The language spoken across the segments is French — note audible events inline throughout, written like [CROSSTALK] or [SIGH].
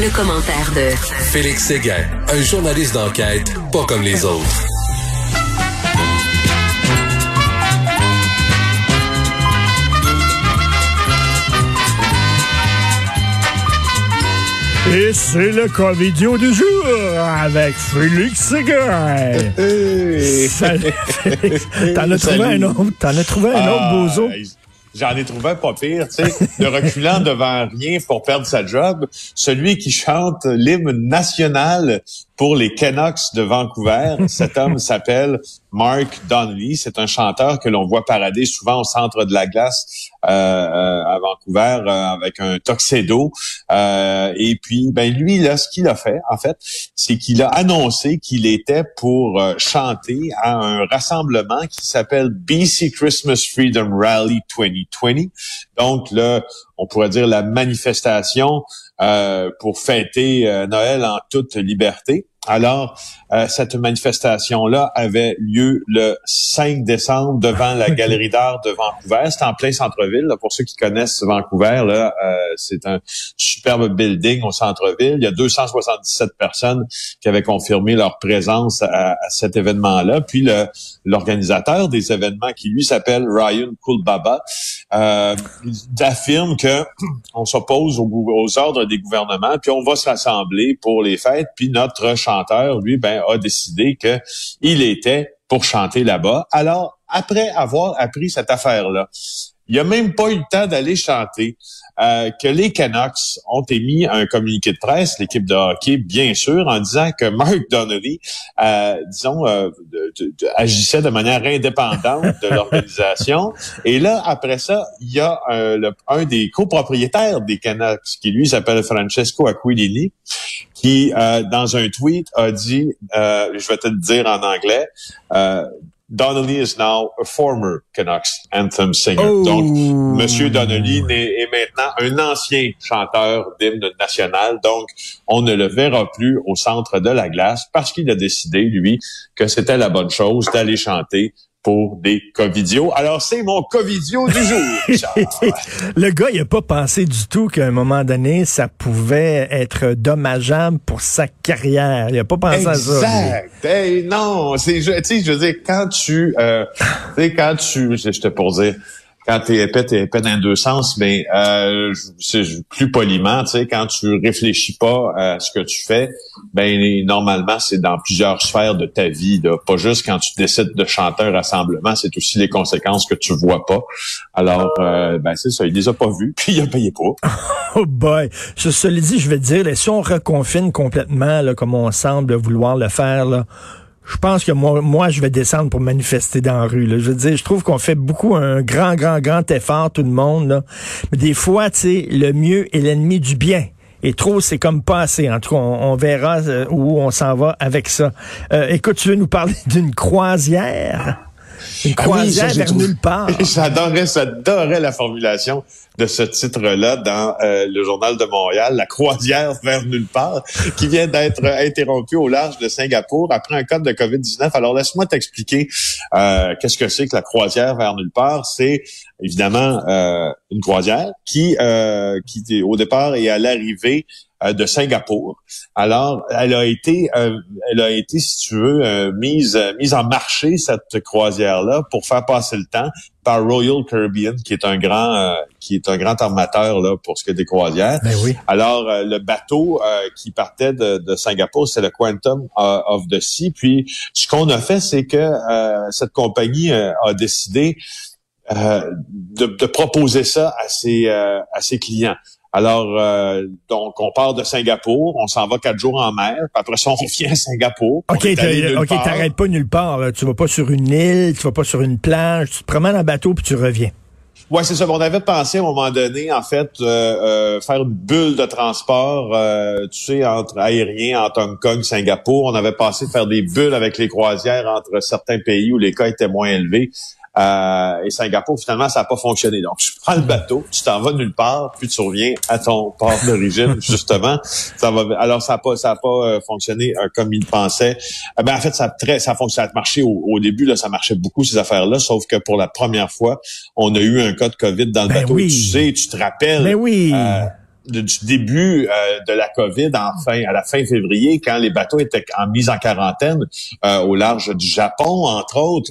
Le, commentaire de Félix Séguin, un journaliste d'enquête pas comme les autres. Et c'est le comédien du jour avec Félix Séguin. Salut, [LAUGHS] Félix. T'en as trouvé un autre, t'en as trouvé un autre, Ah, bozo? J'en ai trouvé un pas pire, tu sais, de reculant devant rien pour perdre sa job, celui qui chante l'hymne national pour les Canucks de Vancouver. Cet homme s'appelle Mark Donnelly. C'est un chanteur que l'on voit parader souvent au centre de la glace euh, euh, à Vancouver euh, avec un tuxedo. Euh, et puis, ben lui, là, ce qu'il a fait, en fait, c'est qu'il a annoncé qu'il était pour euh, chanter à un rassemblement qui s'appelle BC Christmas Freedom Rally 2020. Donc, là, on pourrait dire la manifestation euh, pour fêter Noël en toute liberté. Alors, euh, cette manifestation-là avait lieu le 5 décembre devant la [LAUGHS] Galerie d'art de Vancouver. C'est en plein centre-ville. Pour ceux qui connaissent Vancouver, là, euh, c'est un superbe building au centre-ville. Il y a 277 personnes qui avaient confirmé leur présence à, à cet événement-là. Puis le- l'organisateur des événements, qui lui s'appelle Ryan Kulbaba, euh, affirme que [CLEARS THROAT] on s'oppose aux, ordres des gouvernements, puis on va se rassembler pour les fêtes. Puis notre chanteur, lui, ben, a décidé que il était pour chanter là-bas. Alors, après avoir appris cette affaire-là, il a même pas eu le temps d'aller chanter. euh, que les Canucks ont émis un communiqué de presse, l'équipe de hockey, bien sûr, en disant que Mark Donnelly, euh, disons, euh, de- agissait de manière indépendante de l'organisation. Et là, après ça, il y a un, le- un des copropriétaires des Canucks, qui lui s'appelle Francesco Aquilini, qui, euh, dans un tweet, a dit, euh, je vais te le dire en anglais, euh, Donnelly is now a former Canucks anthem singer. Oh. Donc, Monsieur Donnelly est maintenant un ancien chanteur d'hymne national. Donc, on ne le verra plus au centre de la glace parce qu'il a décidé, lui, que c'était la bonne chose d'aller chanter pour des covidios. Alors, c'est mon covidio du jour. [LAUGHS] Le gars, il a pas pensé du tout qu'à un moment donné, ça pouvait être dommageable pour sa carrière. Il a pas pensé à ça. Exact. Hey, non, c'est, tu sais, je veux dire, quand tu, euh, tu sais, quand tu, je te pour dire, quand t'es épais, t'es épais dans deux sens, mais euh, c'est plus poliment, tu sais, quand tu réfléchis pas à ce que tu fais, ben normalement c'est dans plusieurs sphères de ta vie, là. pas juste quand tu décides de chanter un rassemblement, c'est aussi les conséquences que tu vois pas. Alors, euh, ben c'est ça, il les a pas vus, [LAUGHS] puis il a payé pas. [LAUGHS] Oh boy. Je, cela dit, je vais te dire, là, si on reconfine complètement, là, comme on semble vouloir le faire, là, je pense que moi, moi, je vais descendre pour manifester dans la rue. Là. Je veux dire, je trouve qu'on fait beaucoup un grand, grand, grand effort, tout le monde. Là. Mais des fois, tu sais, le mieux est l'ennemi du bien. Et trop, c'est comme pas assez. En tout cas, on, on verra euh, où on s'en va avec ça. Euh, écoute, tu veux nous parler [LAUGHS] d'une croisière? Une Ah oui, croisière ça, vers nulle part. [LAUGHS] J'adorais, j'adorais la formulation de ce titre-là dans euh, le journal de Montréal, la croisière vers nulle part, qui vient d'être interrompue au large de Singapour après un cas de COVID-19. Alors laisse-moi t'expliquer euh, qu'est-ce que c'est que la croisière vers nulle part. C'est évidemment euh, une croisière qui, euh, qui au départ et à l'arrivée euh, de Singapour. Alors, elle a été, euh, elle a été, si tu veux, euh, mise, euh, mise en marché cette croisière-là pour faire passer le temps par Royal Caribbean, qui est un grand, euh, qui est un grand armateur là pour ce qui est des croisières. Ben oui. Alors, euh, le bateau euh, qui partait de, de Singapour, c'est le Quantum euh, of the Sea. Puis, ce qu'on a fait, c'est que euh, cette compagnie euh, a décidé euh, de, de proposer ça à ses, euh, à ses clients. Alors, euh, donc, on part de Singapour, on s'en va quatre jours en mer, puis après ça, on [LAUGHS] revient à Singapour. OK, OK, t'arrêtes pas nulle part. Là. Tu vas pas sur une île, tu vas pas sur une plage, tu te promènes en bateau puis tu reviens. Ouais, c'est ça. On avait pensé à un moment donné, en fait, euh, euh, faire une bulle de transport, euh, tu sais, entre aérien, entre Hong Kong, Singapour. On avait pensé faire des bulles avec les croisières entre certains pays où les cas étaient moins élevés. Euh, et Singapour, finalement, ça n'a pas fonctionné. Donc, tu prends le bateau, tu t'en vas nulle part, puis tu reviens à ton port d'origine, [LAUGHS] justement. Ça va, alors, ça n'a pas, ça a pas euh, fonctionné euh, comme il pensait. Euh, ben, en fait, ça a très, ça a fonctionné, ça a marché au, au début, là, ça marchait beaucoup, ces affaires-là, sauf que pour la première fois, on a eu un cas de COVID dans le Ben bateau. oui. Tu sais, tu te rappelles. Ben oui. Euh, du début euh, de la COVID enfin à la fin février, quand les bateaux étaient en mise en quarantaine euh, au large du Japon, entre autres,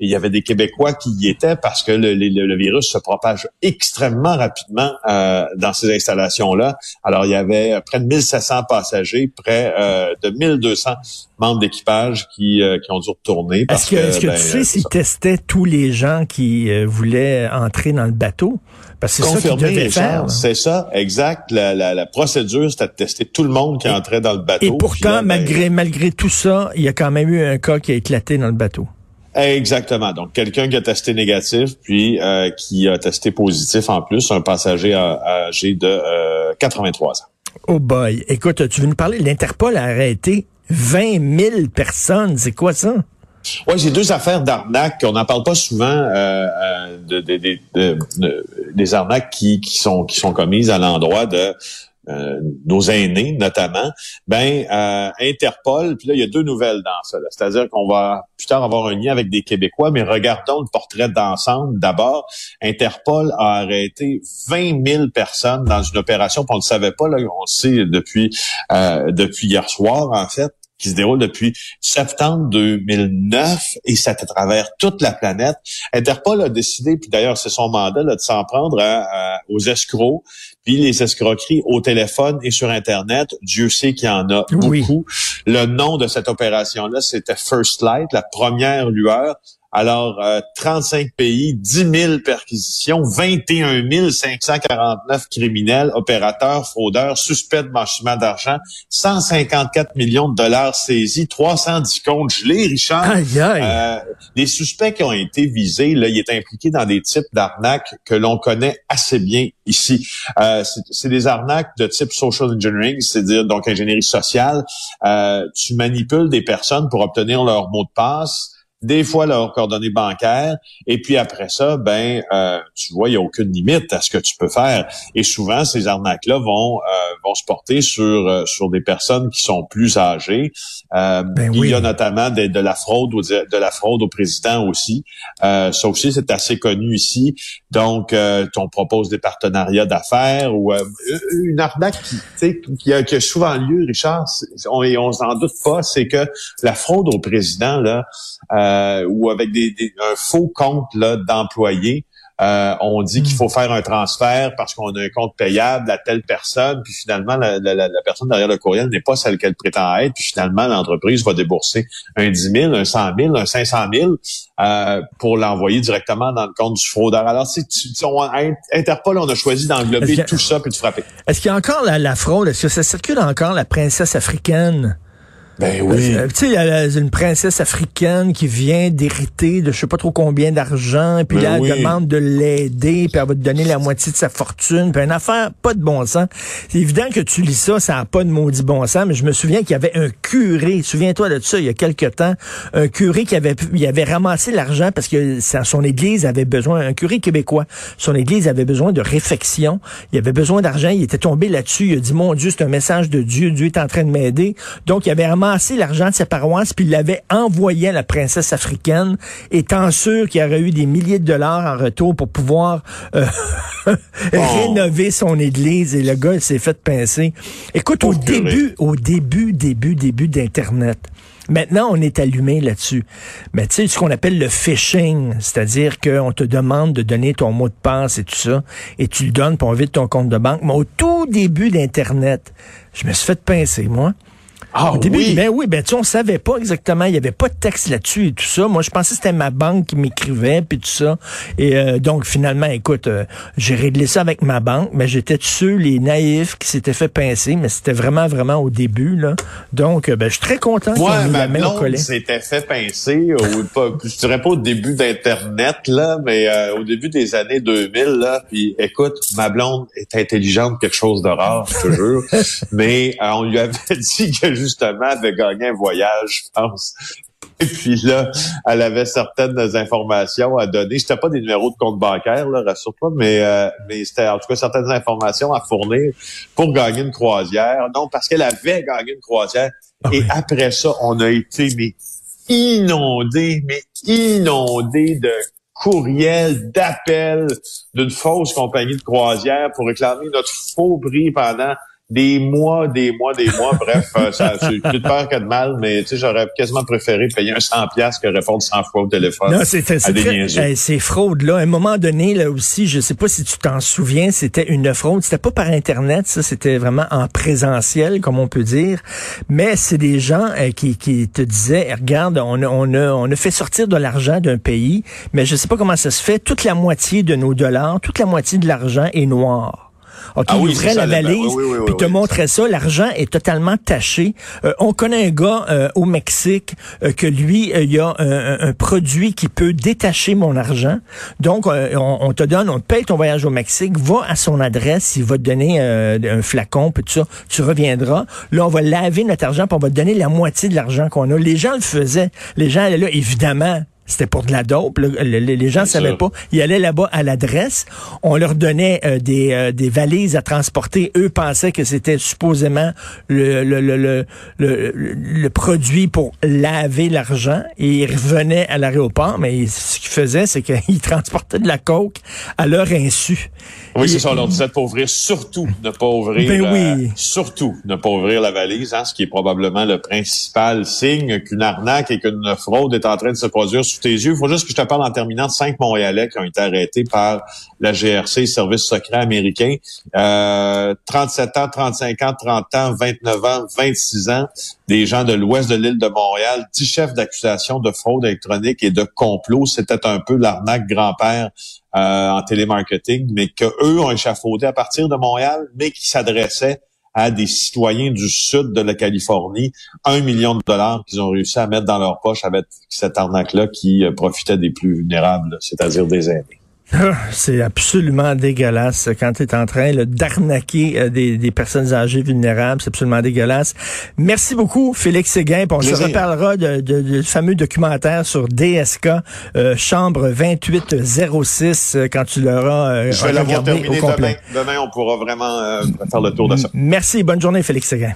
il y avait des Québécois qui y étaient parce que le, le, virus se propage extrêmement rapidement euh, dans ces installations-là. Alors, il y avait près de 1700 passagers, près de 1200 membres d'équipage qui, qui ont dû retourner. Est-ce que, est-ce que tu ben, sais s'ils testaient tous les gens qui voulaient entrer dans le bateau? Parce que c'est ça C'est ça, exact. La, la, la procédure, c'était de tester tout le monde qui entrait dans le bateau. Et pourtant, ben, malgré, malgré tout ça, il y a quand même eu un cas qui a éclaté dans le bateau. Exactement. Donc, quelqu'un qui a testé négatif, puis euh, qui a testé positif en plus, un passager âgé de euh, 83 ans. Oh boy. Écoute, tu veux nous parler? L'Interpol a arrêté 20 000 personnes? C'est quoi ça? Oui, j'ai deux affaires d'arnaques. On n'en parle pas souvent euh, euh de, de, de, des arnaques qui, qui, sont, qui sont commises à l'endroit de euh, nos aînés notamment, ben euh, Interpol, puis là il y a deux nouvelles dans ça. C'est-à-dire qu'on va plus tard avoir un lien avec des Québécois, mais regardons le portrait d'ensemble. D'abord, Interpol a arrêté 20 000 personnes dans une opération qu'on ne savait pas, là, on le sait depuis euh, depuis hier soir en fait qui se déroule depuis septembre 2009 et c'est à travers toute la planète. Interpol a décidé, puis d'ailleurs c'est son mandat, de s'en prendre aux escrocs, puis les escroqueries au téléphone et sur Internet. Dieu sait qu'il y en a beaucoup. Le nom de cette opération-là, c'était First Light, la première lueur. Alors, 35 euh, pays, 10 000 perquisitions, 21 549 criminels, opérateurs, fraudeurs, suspects de blanchiment d'argent, 154 millions de dollars saisis, 310 comptes gelés, Richard. Aïe, aïe. Euh, les suspects qui ont été visés, là, il est impliqué dans des types d'arnaques que l'on connaît assez bien ici. Euh, c'est des arnaques de type social engineering, c'est-à-dire donc ingénierie sociale. Euh, tu manipules des personnes pour obtenir leur mot de passe des fois leurs coordonnées bancaires, et puis après ça, ben, euh, tu vois, il n'y a aucune limite à ce que tu peux faire. Et souvent, ces arnaques-là vont euh, vont se porter sur euh, sur des personnes qui sont plus âgées. Ben il y a notamment de, de, la fraude au, de la fraude au président aussi. ça aussi, c'est assez connu ici. Donc, on propose des partenariats d'affaires ou une arnaque qui, a, souvent lieu, Richard, on, et on s'en doute pas, c'est que la fraude au président là. Euh, ou avec des, un faux compte d'employés. Euh, on dit qu'il hmm. faut faire un transfert parce qu'on a un compte payable à telle personne, puis finalement, la, personne derrière le courriel n'est pas celle qu'elle prétend être, puis finalement, l'entreprise va débourser un 10 000, un 100 000, un 500 000 euh, pour l'envoyer directement dans le compte du fraudeur. Alors, si tu, on, Interpol, on a choisi d'englober tout ça puis de frapper. Est-ce qu'il y a encore la, la fraude? Est-ce que ça circule encore la princesse africaine? Ben oui. Euh, tu sais, il y a une princesse africaine qui vient d'hériter de je sais pas trop combien d'argent, puis là, ben elle demande de l'aider, puis elle va te donner la moitié de sa fortune, puis une affaire pas de bon sens. C'est évident que tu lis ça, ça n'a pas de maudit bon sens, mais je me souviens qu'il y avait un curé, souviens-toi de ça, il y a quelque temps, un curé qui avait, il avait ramassé l'argent parce que son église avait besoin, un curé québécois, son église avait besoin de réfection, il avait besoin d'argent, il était tombé là-dessus, il a dit, mon Dieu, c'est un message de Dieu, Dieu est en train de m'aider. Donc, il avait ramassé l'argent de sa paroisse, puis il l'avait envoyé à la princesse africaine, étant sûr qu'il aurait eu des milliers de dollars en retour pour pouvoir euh, [LAUGHS] rénover son église. Et le gars, il s'est fait pincer. Écoute, au début, au début, début, début d'Internet, Maintenant, on est allumé là-dessus. Mais tu sais, ce qu'on appelle le phishing, c'est-à-dire qu'on te demande de donner ton mot de passe et tout ça, et tu le donnes pour vide ton compte de banque. Mais au tout début d'Internet, je me suis fait pincer, moi. Ah, Au début, oui. ben oui, ben tu on savait pas exactement, il y avait pas de texte là-dessus et tout ça. Moi, je pensais que c'était ma banque qui m'écrivait puis tout ça. Et euh, donc finalement, écoute, euh, j'ai réglé ça avec ma banque, mais j'étais sûr les naïfs qui s'étaient fait pincer, mais c'était vraiment vraiment au début là. Donc euh, ben je suis très content Moi, ma blonde s'était fait pincer au, [LAUGHS] pas, je dirais pas au début d'internet là, mais au début des années 2000 là, puis écoute, ma blonde est intelligente quelque chose de rare, je te jure, [LAUGHS] mais on lui avait [LAUGHS] dit que justement, avait gagné un voyage, je pense. [LAUGHS] Et puis là, elle avait certaines informations à donner. C'était pas des numéros de compte bancaire, là, rassure-toi, mais, euh, mais c'était en tout cas certaines informations à fournir pour gagner une croisière. Non, parce qu'elle avait gagné une croisière. Ah Et après ça, on a été mais inondé, mais inondé de courriels, d'appels d'une fausse compagnie de croisière pour réclamer notre faux prix pendant des mois, des mois, des mois. [LAUGHS] Bref, euh, ça c'est plus de peur que de mal, mais tu sais, j'aurais quasiment préféré payer un 100 pièces que répondre 100 fois au téléphone. Non, c'est c'est ces fraudes là. À un moment donné là aussi, je sais pas si tu t'en souviens, c'était une fraude. C'était pas par internet, ça, c'était vraiment en présentiel, comme on peut dire. Mais c'est des gens euh, qui, qui te disaient, regarde, on a, on a, on a fait sortir de l'argent d'un pays, mais je sais pas comment ça se fait. Toute la moitié de nos dollars, toute la moitié de l'argent est noir. OK, ah il la valise, puis te montrait ça. L'argent est totalement taché. Euh, on connaît un gars euh, au Mexique euh, que lui, il y a un, produit qui peut détacher mon argent. Donc, on, te donne, on te paye ton voyage au Mexique, va à son adresse, il va te donner un flacon, puis tout ça, tu reviendras. Là, on va laver notre argent, puis on va te donner la moitié de l'argent qu'on a. Les gens le faisaient. Les gens allaient là, évidemment, c'était pour de la dope. les gens ne savaient pas. Ils allaient là-bas à l'adresse. On leur donnait euh, des, euh, des valises à transporter. Eux pensaient que c'était supposément le, le, le, le, le produit pour laver l'argent. Et ils revenaient à l'aéroport. Mais ce qu'ils faisaient, c'est qu'ils [LAUGHS] transportaient de la coke à leur insu. Oui, c'est ça. On leur disait de pas ouvrir, surtout ne pas ouvrir, ben oui. Euh, surtout ne pas ouvrir la valise, hein, ce qui est probablement le principal signe qu'une arnaque et qu'une fraude est en train de se produire tes yeux. Il faut juste que je te parle en terminant de cinq Montréalais qui ont été arrêtés par la GRC, service secret américain. Euh, 37 ans, 35 ans, 30 ans, 29 ans, 26 ans, des gens de l'ouest de l'île de Montréal, 10 chefs d'accusation de fraude électronique et de complot. C'était un peu l'arnaque grand-père euh, en télémarketing, mais qu'eux ont échafaudé à partir de Montréal, mais qui s'adressaient à des citoyens du sud de la Californie, un million de dollars qu'ils ont réussi à mettre dans leur poche avec cette arnaque-là qui euh, profitait des plus vulnérables, c'est-à-dire des aînés. Ah, c'est absolument dégueulasse quand tu es en train d'arnaquer euh, des, des, personnes âgées vulnérables. C'est absolument dégueulasse. Merci beaucoup, Félix Séguin. On se reparlera de, de, de, fameux documentaire sur DSK, euh, chambre 2806, euh, quand tu l'auras Je vais l'avoir terminé demain. Demain, on pourra vraiment faire le tour de ça. Merci. Bonne journée, Félix Séguin.